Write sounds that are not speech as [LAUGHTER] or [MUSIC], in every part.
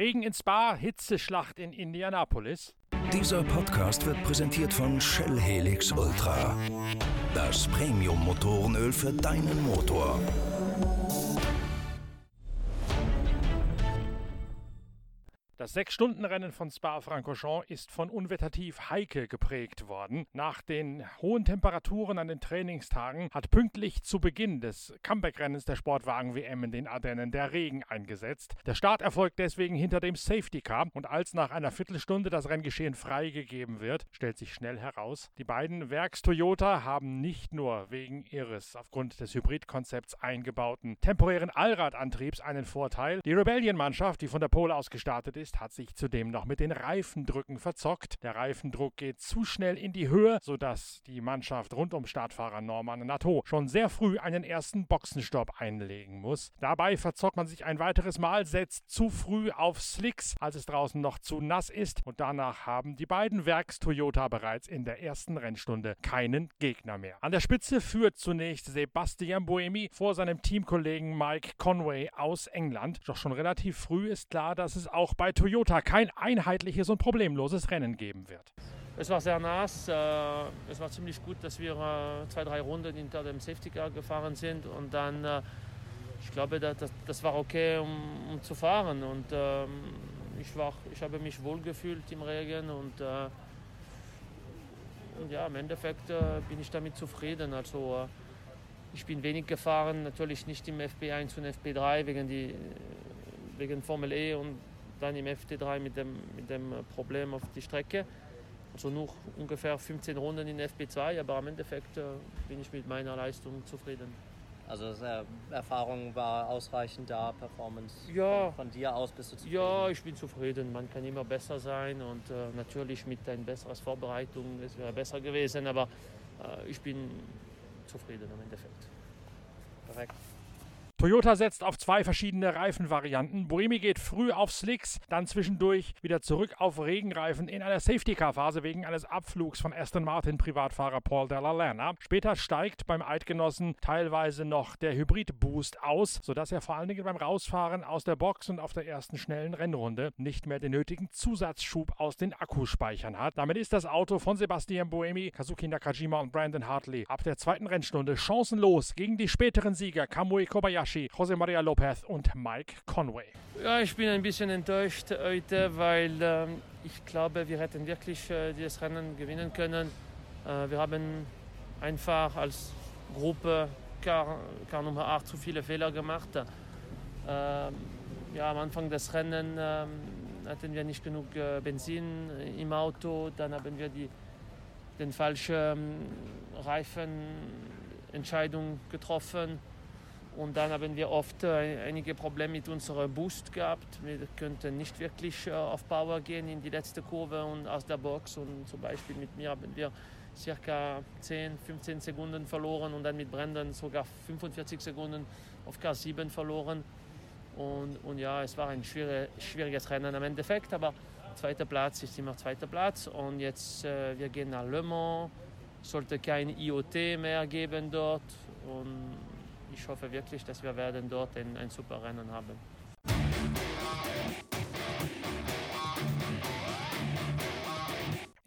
Regen in Spa, Hitzeschlacht in Indianapolis. Dieser Podcast wird präsentiert von Shell Helix Ultra. Das Premium-Motorenöl für deinen Motor. Das Sechs-Stunden-Rennen von Spa-Francorchamps ist von Unwettertief Heike geprägt worden. Nach den hohen Temperaturen an den Trainingstagen hat pünktlich zu Beginn des Comeback-Rennens der Sportwagen-WM in den Ardennen der Regen eingesetzt. Der Start erfolgt deswegen hinter dem Safety-Car und als nach einer Viertelstunde das Renngeschehen freigegeben wird, stellt sich schnell heraus, die beiden Werks-Toyota haben nicht nur wegen ihres aufgrund des Hybridkonzepts eingebauten temporären Allradantriebs einen Vorteil. Die Rebellion-Mannschaft, die von der Pole aus gestartet ist, ist, hat sich zudem noch mit den Reifendrücken verzockt. Der Reifendruck geht zu schnell in die Höhe, sodass die Mannschaft rund um Startfahrer Norman Nato schon sehr früh einen ersten Boxenstopp einlegen muss. Dabei verzockt man sich ein weiteres Mal, setzt zu früh auf Slicks, als es draußen noch zu nass ist und danach haben die beiden Werks-Toyota bereits in der ersten Rennstunde keinen Gegner mehr. An der Spitze führt zunächst Sebastian Boemi vor seinem Teamkollegen Mike Conway aus England. Doch schon relativ früh ist klar, dass es auch bei Toyota kein einheitliches und problemloses Rennen geben wird. Es war sehr nass. Äh, es war ziemlich gut, dass wir äh, zwei, drei Runden hinter dem Safety Car gefahren sind. Und dann, äh, ich glaube, das, war okay, um, um, zu fahren. Und ähm, ich, war, ich habe mich wohl gefühlt im Regen. Und, und ja, im Endeffekt bin ich damit zufrieden. Also, ich bin wenig gefahren, natürlich nicht im FP1 und FP3 wegen, die, wegen Formel E und dann im FT3 mit dem, mit dem Problem auf die Strecke. Also nur ungefähr 15 Runden in FP2, aber am Endeffekt äh, bin ich mit meiner Leistung zufrieden. Also äh, Erfahrung war ausreichend da, Performance ja, von, von, dir aus bist du zufrieden? Ja, ich bin zufrieden. Man kann immer besser sein und äh, natürlich mit einer besseren Vorbereitung, es wäre besser gewesen, aber äh, ich bin zufrieden am Endeffekt. Perfekt. Toyota setzt auf zwei verschiedene Reifenvarianten. Boemi geht früh auf Slicks, dann zwischendurch wieder zurück auf Regenreifen in einer Safety-Car-Phase wegen eines Abflugs von Aston Martin Privatfahrer Paul Della Lerna. Später steigt beim Eidgenossen teilweise noch der Hybrid-Boost aus, sodass er vor allen Dingen beim Rausfahren aus der Box und auf der ersten schnellen Rennrunde nicht mehr den nötigen Zusatzschub aus den Akkuspeichern hat. Damit ist das Auto von Sebastian Boemi, Kazuki Nakajima und Brandon Hartley ab der zweiten Rennstunde chancenlos gegen die späteren Sieger Kamui Kobayashi Hayashi, José María López und Mike Conway. Ja, ich bin ein bisschen enttäuscht heute, weil äh, ich glaube, wir hätten wirklich äh, dieses Rennen gewinnen können. Äh, wir haben einfach als Gruppe Car, Car Nummer 8 zu viele Fehler gemacht. Ähm, ja, am Anfang des Rennens ähm, hatten wir nicht genug äh, Benzin im Auto, dann haben wir die den falschen ähm, Reifenentscheidung getroffen und dann haben wir oft äh, einige Probleme mit unserem Boost gehabt. Wir könnten nicht wirklich äh, auf Power gehen in die letzte Kurve und aus der Box. Und zum Beispiel mit mir haben wir circa 10, 15 Sekunden verloren und dann mit Brandon sogar 45 Sekunden auf K7 verloren. Und, und ja, es war ein schwieriges Rennen am Endeffekt, aber zweiter Platz ist immer zweiter Platz. Und jetzt, äh, wir gehen nach Le Mans, sollte kein IoT mehr geben dort. Und ich hoffe wirklich, dass wir werden dort ein, ein super Rennen haben.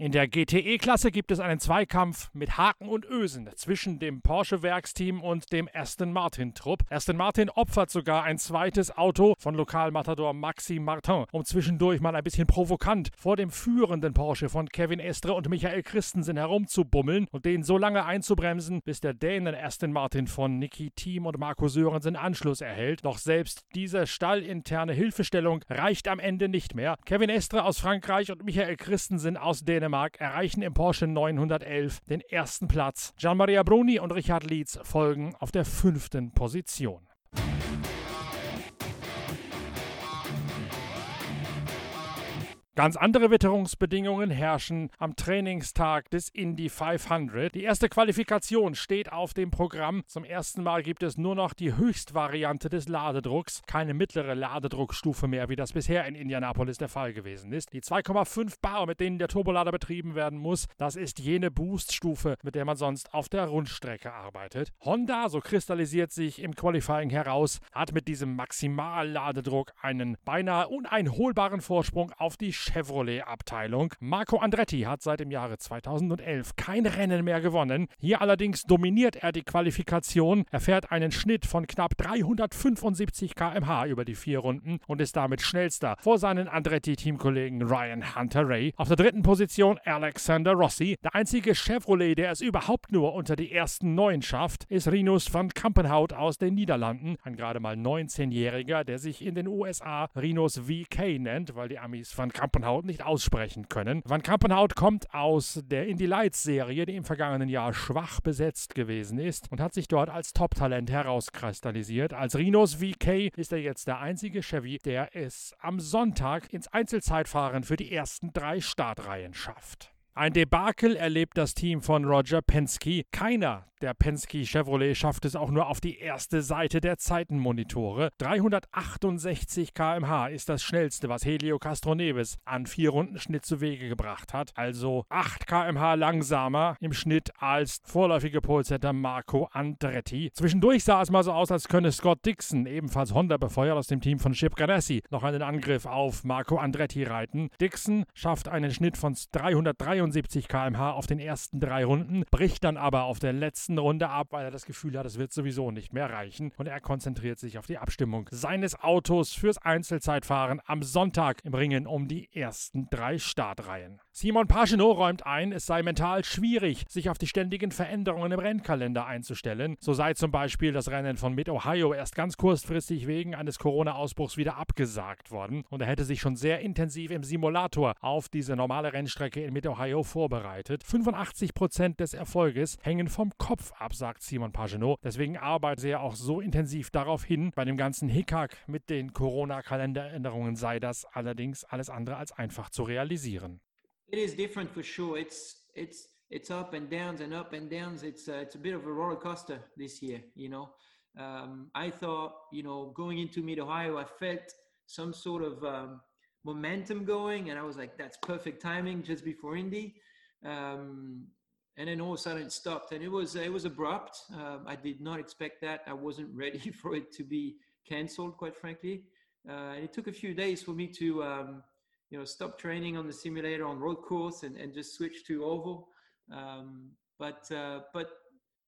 In der GTE-Klasse gibt es einen Zweikampf mit Haken und Ösen zwischen dem Porsche-Werksteam und dem Aston Martin-Trupp. Aston Martin opfert sogar ein zweites Auto von Lokalmatador Maxi Martin, um zwischendurch mal ein bisschen provokant vor dem führenden Porsche von Kevin Estre und Michael Christensen herumzubummeln und den so lange einzubremsen, bis der Dänen Aston Martin von Niki Thiem und Marco Sörensen Anschluss erhält. Doch selbst diese stallinterne Hilfestellung reicht am Ende nicht mehr. Kevin Estre aus Frankreich und Michael Christensen aus Dänemark Dänemark erreichen im Porsche 911 den ersten Platz. Gian-Maria Bruni und Richard Lietz folgen auf der fünften Position. Ganz andere Witterungsbedingungen herrschen am Trainingstag des Indy 500. Die erste Qualifikation steht auf dem Programm. Zum ersten Mal gibt es nur noch die Höchstvariante des Ladedrucks, keine mittlere Ladedruckstufe mehr, wie das bisher in Indianapolis der Fall gewesen ist. Die 2,5 Bar, mit denen der Turbolader betrieben werden muss, das ist jene Booststufe, mit der man sonst auf der Rundstrecke arbeitet. Honda, so kristallisiert sich im Qualifying heraus, hat mit diesem Maximalladedruck einen beinahe uneinholbaren Vorsprung auf die Chevrolet-Abteilung. Marco Andretti hat seit dem Jahre 2011 kein Rennen mehr gewonnen. Hier allerdings dominiert er die Qualifikation. Er fährt einen Schnitt von knapp 375 km/h über die vier Runden und ist damit schnellster vor seinen Andretti-Teamkollegen Ryan Hunter Ray. Auf der dritten Position Alexander Rossi. Der einzige Chevrolet, der es überhaupt nur unter die ersten neun schafft, ist Rinus van Kampenhout aus den Niederlanden. Ein gerade mal 19-Jähriger, der sich in den USA Rinus VK nennt, weil die Amis van Kampenhout Kampenhout nicht aussprechen können. Van Kampenhout kommt aus der Indie Lights Serie, die im vergangenen Jahr schwach besetzt gewesen ist und hat sich dort als Top-Talent herauskristallisiert. Als Rhinos VK ist er jetzt der einzige Chevy, der es am Sonntag ins Einzelzeitfahren für die ersten drei Startreihen schafft. Ein Debakel erlebt das Team von Roger Penske. Keiner der Penske Chevrolet schafft es auch nur auf die erste Seite der Zeitenmonitore. 368 km/h ist das schnellste, was Helio Castroneves an vier Rundenschnitt zu Wege gebracht hat. Also 8 km/h langsamer im Schnitt als vorläufige Polsetter Marco Andretti. Zwischendurch sah es mal so aus, als könne Scott Dixon, ebenfalls Honda befeuert aus dem Team von Chip Ganassi, noch einen Angriff auf Marco Andretti reiten. Dixon schafft einen Schnitt von 373 km/h auf den ersten drei Runden, bricht dann aber auf der letzten Runde ab, weil er das Gefühl hat, es wird sowieso nicht mehr reichen. Und er konzentriert sich auf die Abstimmung seines Autos fürs Einzelzeitfahren am Sonntag im Ringen um die ersten drei Startreihen. Simon Pagenaud räumt ein, es sei mental schwierig, sich auf die ständigen Veränderungen im Rennkalender einzustellen. So sei zum Beispiel das Rennen von Mid-Ohio erst ganz kurzfristig wegen eines Corona-Ausbruchs wieder abgesagt worden. Und er hätte sich schon sehr intensiv im Simulator auf diese normale Rennstrecke in Mid-Ohio vorbereitet. 85% des Erfolges hängen vom Kopf ab, sagt Simon Pagenaud. Deswegen arbeitet er auch so intensiv darauf hin. Bei dem ganzen Hickhack mit den Corona-Kalenderänderungen sei das allerdings alles andere als einfach zu realisieren. It is different for sure. It's it's it's up and downs and up and downs. It's uh, it's a bit of a roller coaster this year. You know, um, I thought you know going into Mid Ohio, I felt some sort of um, momentum going, and I was like, that's perfect timing just before Indy. Um, and then all of a sudden it stopped and it was it was abrupt. Um, i did not expect that. I wasn't [LAUGHS] ready for it to be cancelled quite frankly. Uh, it took a few days for me to um, you know stop training on the simulator on road course and, and just switch to oval. Um, but uh, but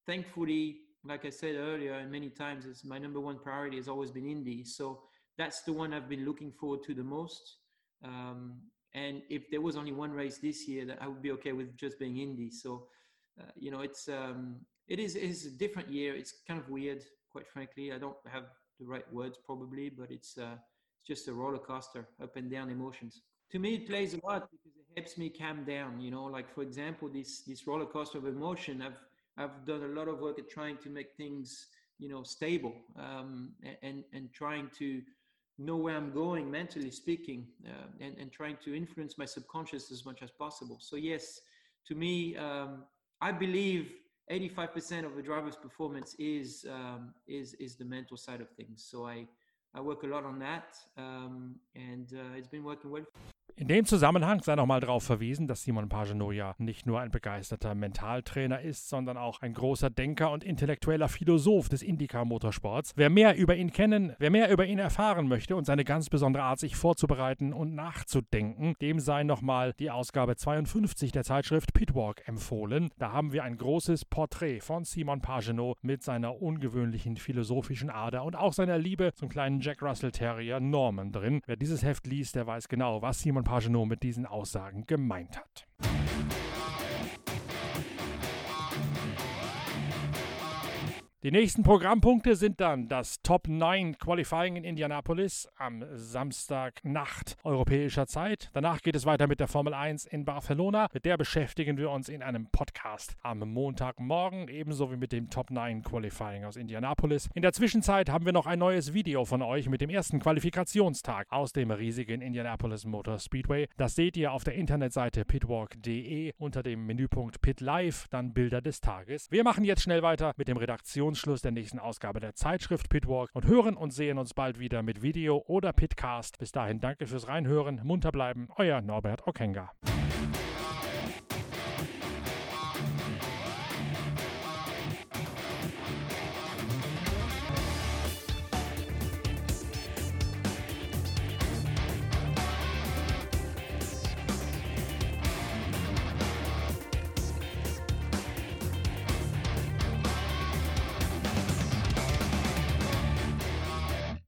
thankfully like i said earlier and many times is my number one priority has always been indy. So that's the one i've been looking forward to the most um, and if there was only one race this year, that I would be okay with just being Indy. So, uh, you know, it's um, it is it is a different year. It's kind of weird, quite frankly. I don't have the right words probably, but it's uh, it's just a roller coaster, up and down emotions. To me, it plays a lot because it helps me calm down. You know, like for example, this this roller coaster of emotion. I've I've done a lot of work at trying to make things you know stable um, and and trying to know where I'm going mentally speaking uh, and, and trying to influence my subconscious as much as possible. So yes, to me, um, I believe 85% of a driver's performance is, um, is, is the mental side of things. So I, I work a lot on that um, and uh, it's been working well. In dem Zusammenhang sei nochmal darauf verwiesen, dass Simon Pagenaud ja nicht nur ein begeisterter Mentaltrainer ist, sondern auch ein großer Denker und intellektueller Philosoph des Indycar-Motorsports. Wer mehr über ihn kennen, wer mehr über ihn erfahren möchte und seine ganz besondere Art, sich vorzubereiten und nachzudenken, dem sei nochmal die Ausgabe 52 der Zeitschrift Pitwalk empfohlen. Da haben wir ein großes Porträt von Simon Pagenaud mit seiner ungewöhnlichen philosophischen Ader und auch seiner Liebe zum kleinen Jack Russell Terrier Norman drin. Wer dieses Heft liest, der weiß genau, was Simon Pagenaud mit diesen Aussagen gemeint hat. Die nächsten Programmpunkte sind dann das Top 9 Qualifying in Indianapolis am Samstagnacht europäischer Zeit. Danach geht es weiter mit der Formel 1 in Barcelona. Mit der beschäftigen wir uns in einem Podcast am Montagmorgen, ebenso wie mit dem Top 9 Qualifying aus Indianapolis. In der Zwischenzeit haben wir noch ein neues Video von euch mit dem ersten Qualifikationstag aus dem riesigen Indianapolis Motor Speedway. Das seht ihr auf der Internetseite pitwalk.de unter dem Menüpunkt Pit Live, dann Bilder des Tages. Wir machen jetzt schnell weiter mit dem Redaktionsschluss der nächsten Ausgabe der Zeitschrift Pitwalk und hören und sehen uns bald wieder mit Video oder Pitcast. Bis dahin danke fürs Reinhören, munter bleiben, euer Norbert Okenga.